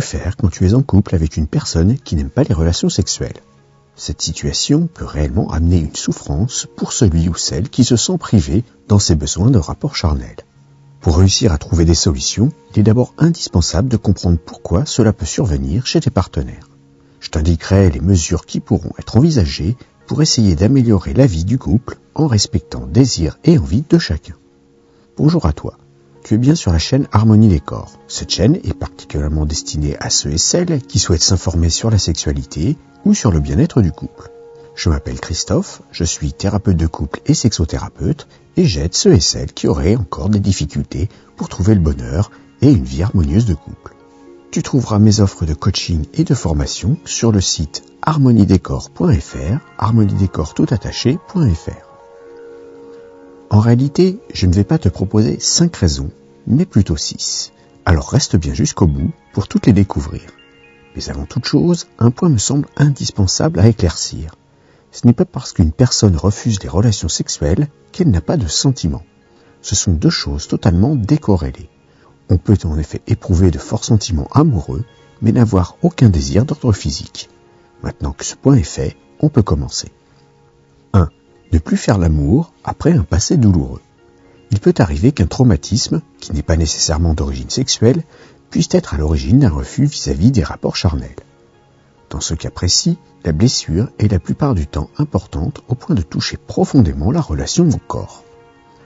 Faire quand tu es en couple avec une personne qui n'aime pas les relations sexuelles? Cette situation peut réellement amener une souffrance pour celui ou celle qui se sent privé dans ses besoins de rapport charnel. Pour réussir à trouver des solutions, il est d'abord indispensable de comprendre pourquoi cela peut survenir chez tes partenaires. Je t'indiquerai les mesures qui pourront être envisagées pour essayer d'améliorer la vie du couple en respectant désirs et envies de chacun. Bonjour à toi. Bien sur la chaîne Harmonie des corps. Cette chaîne est particulièrement destinée à ceux et celles qui souhaitent s'informer sur la sexualité ou sur le bien-être du couple. Je m'appelle Christophe, je suis thérapeute de couple et sexothérapeute et j'aide ceux et celles qui auraient encore des difficultés pour trouver le bonheur et une vie harmonieuse de couple. Tu trouveras mes offres de coaching et de formation sur le site harmoniedécor.fr, harmoniedécor.fr. En réalité, je ne vais pas te proposer 5 raisons, mais plutôt 6. Alors reste bien jusqu'au bout pour toutes les découvrir. Mais avant toute chose, un point me semble indispensable à éclaircir. Ce n'est pas parce qu'une personne refuse les relations sexuelles qu'elle n'a pas de sentiments. Ce sont deux choses totalement décorrélées. On peut en effet éprouver de forts sentiments amoureux, mais n'avoir aucun désir d'ordre physique. Maintenant que ce point est fait, on peut commencer plus faire l'amour après un passé douloureux. Il peut arriver qu'un traumatisme, qui n'est pas nécessairement d'origine sexuelle, puisse être à l'origine d'un refus vis-à-vis des rapports charnels. Dans ce cas précis, la blessure est la plupart du temps importante au point de toucher profondément la relation au corps.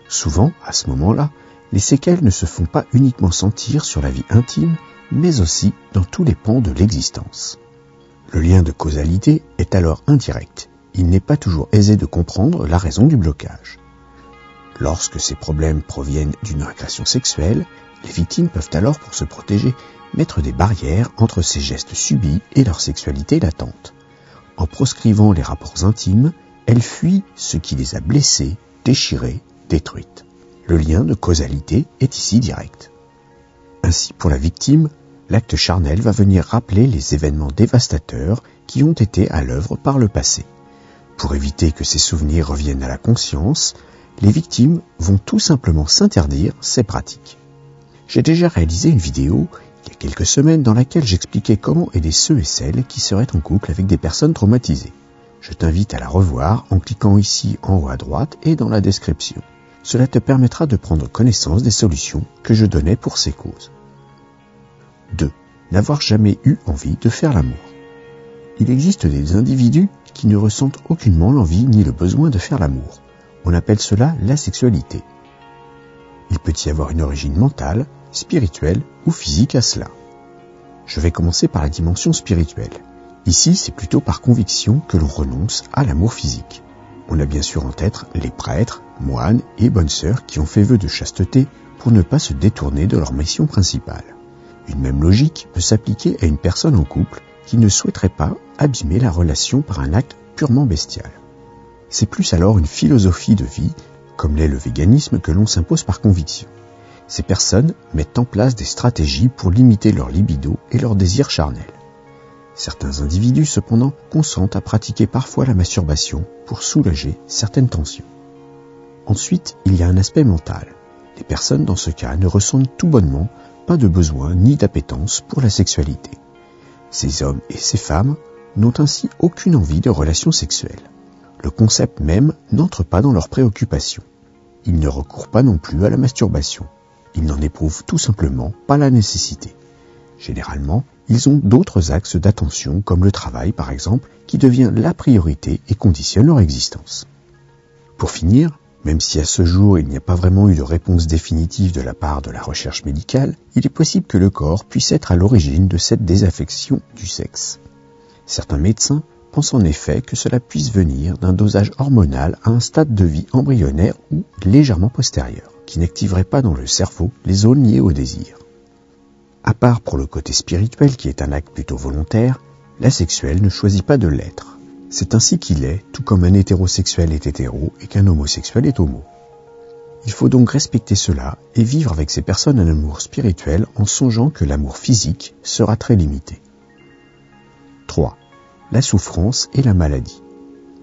Souvent, à ce moment-là, les séquelles ne se font pas uniquement sentir sur la vie intime, mais aussi dans tous les pans de l'existence. Le lien de causalité est alors indirect il n'est pas toujours aisé de comprendre la raison du blocage. Lorsque ces problèmes proviennent d'une agression sexuelle, les victimes peuvent alors, pour se protéger, mettre des barrières entre ces gestes subis et leur sexualité latente. En proscrivant les rapports intimes, elles fuient ce qui les a blessées, déchirées, détruites. Le lien de causalité est ici direct. Ainsi, pour la victime, l'acte charnel va venir rappeler les événements dévastateurs qui ont été à l'œuvre par le passé. Pour éviter que ces souvenirs reviennent à la conscience, les victimes vont tout simplement s'interdire ces pratiques. J'ai déjà réalisé une vidéo il y a quelques semaines dans laquelle j'expliquais comment aider ceux et celles qui seraient en couple avec des personnes traumatisées. Je t'invite à la revoir en cliquant ici en haut à droite et dans la description. Cela te permettra de prendre connaissance des solutions que je donnais pour ces causes. 2. N'avoir jamais eu envie de faire l'amour. Il existe des individus qui ne ressentent aucunement l'envie ni le besoin de faire l'amour. On appelle cela la sexualité. Il peut y avoir une origine mentale, spirituelle ou physique à cela. Je vais commencer par la dimension spirituelle. Ici, c'est plutôt par conviction que l'on renonce à l'amour physique. On a bien sûr en tête les prêtres, moines et bonnes sœurs qui ont fait vœu de chasteté pour ne pas se détourner de leur mission principale. Une même logique peut s'appliquer à une personne en couple qui ne souhaiterait pas abîmer la relation par un acte purement bestial. C'est plus alors une philosophie de vie, comme l'est le véganisme, que l'on s'impose par conviction. Ces personnes mettent en place des stratégies pour limiter leur libido et leur désir charnel. Certains individus, cependant, consentent à pratiquer parfois la masturbation pour soulager certaines tensions. Ensuite, il y a un aspect mental. Les personnes, dans ce cas, ne ressentent tout bonnement pas de besoin ni d'appétence pour la sexualité. Ces hommes et ces femmes n'ont ainsi aucune envie de relations sexuelles. Le concept même n'entre pas dans leurs préoccupations. Ils ne recourent pas non plus à la masturbation. Ils n'en éprouvent tout simplement pas la nécessité. Généralement, ils ont d'autres axes d'attention comme le travail par exemple qui devient la priorité et conditionne leur existence. Pour finir, même si à ce jour il n'y a pas vraiment eu de réponse définitive de la part de la recherche médicale, il est possible que le corps puisse être à l'origine de cette désaffection du sexe. Certains médecins pensent en effet que cela puisse venir d'un dosage hormonal à un stade de vie embryonnaire ou légèrement postérieur, qui n'activerait pas dans le cerveau les zones liées au désir. À part pour le côté spirituel qui est un acte plutôt volontaire, la sexuelle ne choisit pas de l'être. C'est ainsi qu'il est, tout comme un hétérosexuel est hétéro et qu'un homosexuel est homo. Il faut donc respecter cela et vivre avec ces personnes un amour spirituel en songeant que l'amour physique sera très limité. 3. La souffrance et la maladie.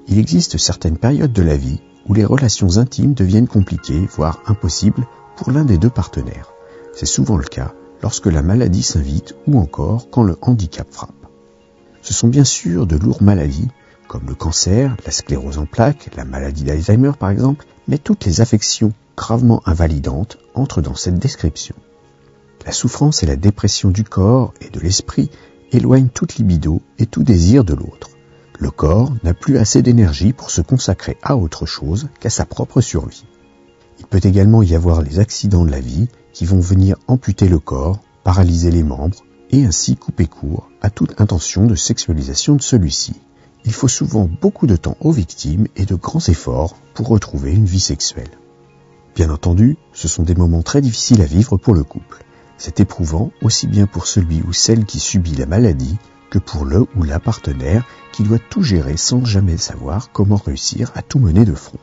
Il existe certaines périodes de la vie où les relations intimes deviennent compliquées, voire impossibles, pour l'un des deux partenaires. C'est souvent le cas lorsque la maladie s'invite ou encore quand le handicap frappe. Ce sont bien sûr de lourdes maladies comme le cancer, la sclérose en plaques, la maladie d'Alzheimer par exemple, mais toutes les affections gravement invalidantes entrent dans cette description. La souffrance et la dépression du corps et de l'esprit éloignent toute libido et tout désir de l'autre. Le corps n'a plus assez d'énergie pour se consacrer à autre chose qu'à sa propre survie. Il peut également y avoir les accidents de la vie qui vont venir amputer le corps, paralyser les membres et ainsi couper court à toute intention de sexualisation de celui-ci. Il faut souvent beaucoup de temps aux victimes et de grands efforts pour retrouver une vie sexuelle. Bien entendu, ce sont des moments très difficiles à vivre pour le couple. C'est éprouvant aussi bien pour celui ou celle qui subit la maladie que pour le ou la partenaire qui doit tout gérer sans jamais savoir comment réussir à tout mener de front.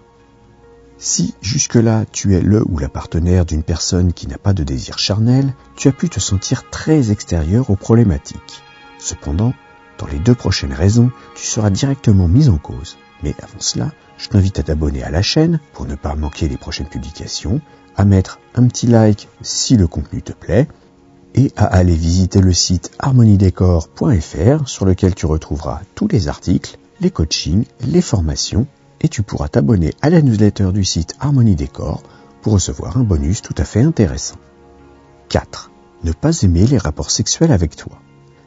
Si jusque-là tu es le ou la partenaire d'une personne qui n'a pas de désir charnel, tu as pu te sentir très extérieur aux problématiques. Cependant, dans les deux prochaines raisons, tu seras directement mis en cause. Mais avant cela, je t'invite à t'abonner à la chaîne pour ne pas manquer les prochaines publications, à mettre un petit like si le contenu te plaît, et à aller visiter le site harmoniedécor.fr sur lequel tu retrouveras tous les articles, les coachings, les formations, et tu pourras t'abonner à la newsletter du site Harmonie Décor pour recevoir un bonus tout à fait intéressant. 4. Ne pas aimer les rapports sexuels avec toi.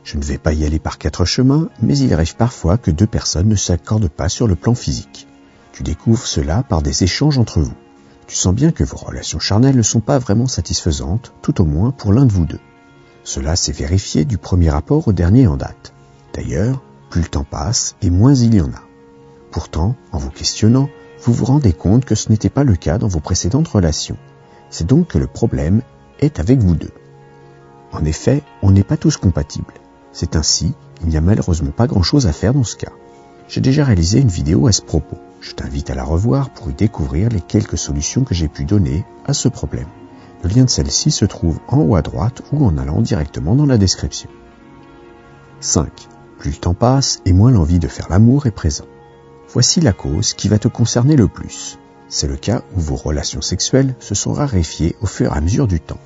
Je ne vais pas y aller par quatre chemins, mais il arrive parfois que deux personnes ne s'accordent pas sur le plan physique. Tu découvres cela par des échanges entre vous. Tu sens bien que vos relations charnelles ne sont pas vraiment satisfaisantes, tout au moins pour l'un de vous deux. Cela s'est vérifié du premier rapport au dernier en date. D'ailleurs, plus le temps passe et moins il y en a. Pourtant, en vous questionnant, vous vous rendez compte que ce n'était pas le cas dans vos précédentes relations. C'est donc que le problème est avec vous deux. En effet, on n'est pas tous compatibles. C'est ainsi, il n'y a malheureusement pas grand-chose à faire dans ce cas. J'ai déjà réalisé une vidéo à ce propos. Je t'invite à la revoir pour y découvrir les quelques solutions que j'ai pu donner à ce problème. Le lien de celle-ci se trouve en haut à droite ou en allant directement dans la description. 5. Plus le temps passe et moins l'envie de faire l'amour est présent. Voici la cause qui va te concerner le plus. C'est le cas où vos relations sexuelles se sont raréfiées au fur et à mesure du temps.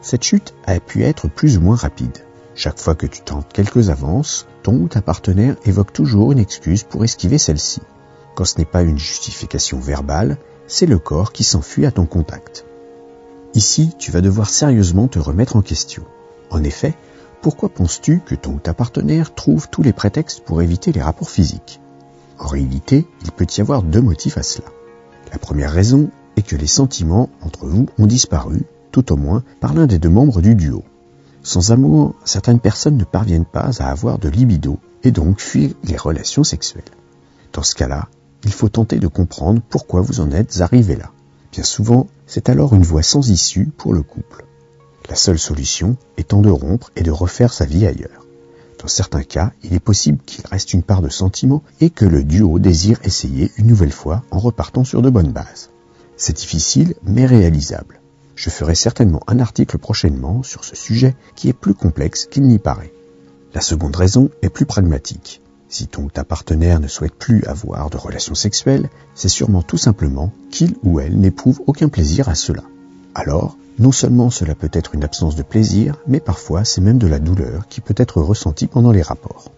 Cette chute a pu être plus ou moins rapide. Chaque fois que tu tentes quelques avances, ton ou ta partenaire évoque toujours une excuse pour esquiver celle-ci. Quand ce n'est pas une justification verbale, c'est le corps qui s'enfuit à ton contact. Ici, tu vas devoir sérieusement te remettre en question. En effet, pourquoi penses-tu que ton ou ta partenaire trouve tous les prétextes pour éviter les rapports physiques? En réalité, il peut y avoir deux motifs à cela. La première raison est que les sentiments entre vous ont disparu, tout au moins par l'un des deux membres du duo. Sans amour, certaines personnes ne parviennent pas à avoir de libido et donc fuient les relations sexuelles. Dans ce cas-là, il faut tenter de comprendre pourquoi vous en êtes arrivé là. Bien souvent, c'est alors une voie sans issue pour le couple. La seule solution étant de rompre et de refaire sa vie ailleurs. Dans certains cas, il est possible qu'il reste une part de sentiment et que le duo désire essayer une nouvelle fois en repartant sur de bonnes bases. C'est difficile mais réalisable. Je ferai certainement un article prochainement sur ce sujet qui est plus complexe qu'il n'y paraît. La seconde raison est plus pragmatique. Si ton ta partenaire ne souhaite plus avoir de relations sexuelles, c'est sûrement tout simplement qu'il ou elle n'éprouve aucun plaisir à cela. Alors, non seulement cela peut être une absence de plaisir, mais parfois c'est même de la douleur qui peut être ressentie pendant les rapports.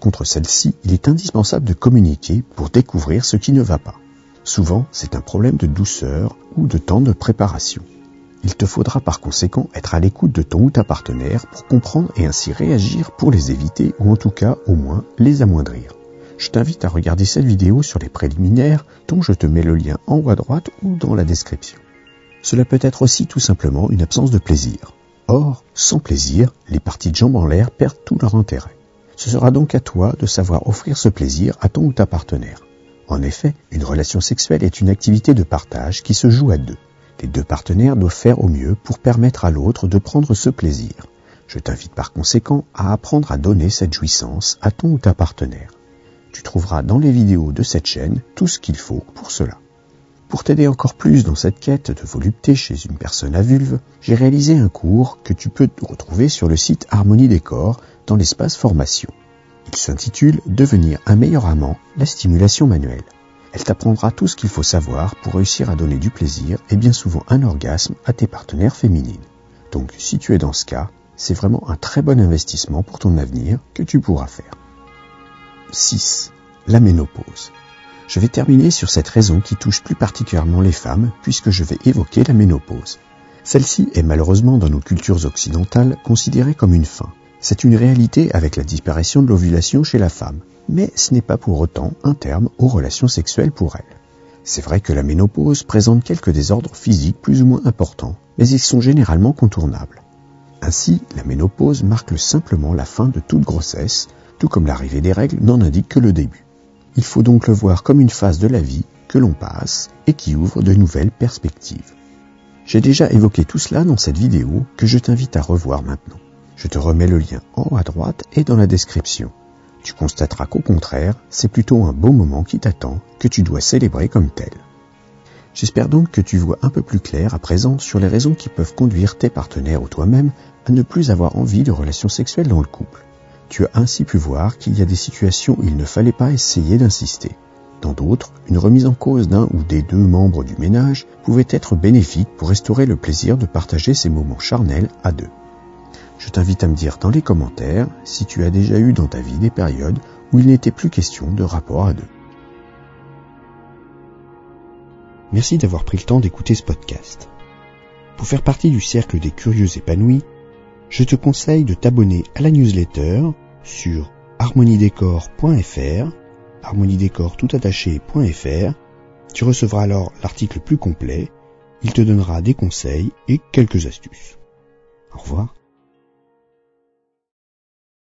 Contre celle-ci, il est indispensable de communiquer pour découvrir ce qui ne va pas. Souvent, c'est un problème de douceur ou de temps de préparation. Il te faudra par conséquent être à l'écoute de ton ou ta partenaire pour comprendre et ainsi réagir pour les éviter ou en tout cas au moins les amoindrir. Je t'invite à regarder cette vidéo sur les préliminaires dont je te mets le lien en haut à droite ou dans la description. Cela peut être aussi tout simplement une absence de plaisir. Or, sans plaisir, les parties de jambes en l'air perdent tout leur intérêt. Ce sera donc à toi de savoir offrir ce plaisir à ton ou ta partenaire. En effet, une relation sexuelle est une activité de partage qui se joue à deux. Les deux partenaires doivent faire au mieux pour permettre à l'autre de prendre ce plaisir. Je t'invite par conséquent à apprendre à donner cette jouissance à ton ou ta partenaire. Tu trouveras dans les vidéos de cette chaîne tout ce qu'il faut pour cela. Pour t'aider encore plus dans cette quête de volupté chez une personne à vulve, j'ai réalisé un cours que tu peux retrouver sur le site Harmonie Décor dans l'espace formation. Il s'intitule Devenir un meilleur amant, la stimulation manuelle. Elle t'apprendra tout ce qu'il faut savoir pour réussir à donner du plaisir et bien souvent un orgasme à tes partenaires féminines. Donc si tu es dans ce cas, c'est vraiment un très bon investissement pour ton avenir que tu pourras faire. 6. La ménopause. Je vais terminer sur cette raison qui touche plus particulièrement les femmes puisque je vais évoquer la ménopause. Celle-ci est malheureusement dans nos cultures occidentales considérée comme une fin. C'est une réalité avec la disparition de l'ovulation chez la femme, mais ce n'est pas pour autant un terme aux relations sexuelles pour elle. C'est vrai que la ménopause présente quelques désordres physiques plus ou moins importants, mais ils sont généralement contournables. Ainsi, la ménopause marque simplement la fin de toute grossesse, tout comme l'arrivée des règles n'en indique que le début. Il faut donc le voir comme une phase de la vie que l'on passe et qui ouvre de nouvelles perspectives. J'ai déjà évoqué tout cela dans cette vidéo que je t'invite à revoir maintenant. Je te remets le lien en haut à droite et dans la description. Tu constateras qu'au contraire, c'est plutôt un beau moment qui t'attend que tu dois célébrer comme tel. J'espère donc que tu vois un peu plus clair à présent sur les raisons qui peuvent conduire tes partenaires ou toi-même à ne plus avoir envie de relations sexuelles dans le couple. Tu as ainsi pu voir qu'il y a des situations où il ne fallait pas essayer d'insister. Dans d'autres, une remise en cause d'un ou des deux membres du ménage pouvait être bénéfique pour restaurer le plaisir de partager ces moments charnels à deux. Je t'invite à me dire dans les commentaires si tu as déjà eu dans ta vie des périodes où il n'était plus question de rapport à deux. Merci d'avoir pris le temps d'écouter ce podcast. Pour faire partie du cercle des curieux épanouis, je te conseille de t'abonner à la newsletter sur harmoniedécor.fr, harmoniedécor Tu recevras alors l'article plus complet. Il te donnera des conseils et quelques astuces. Au revoir.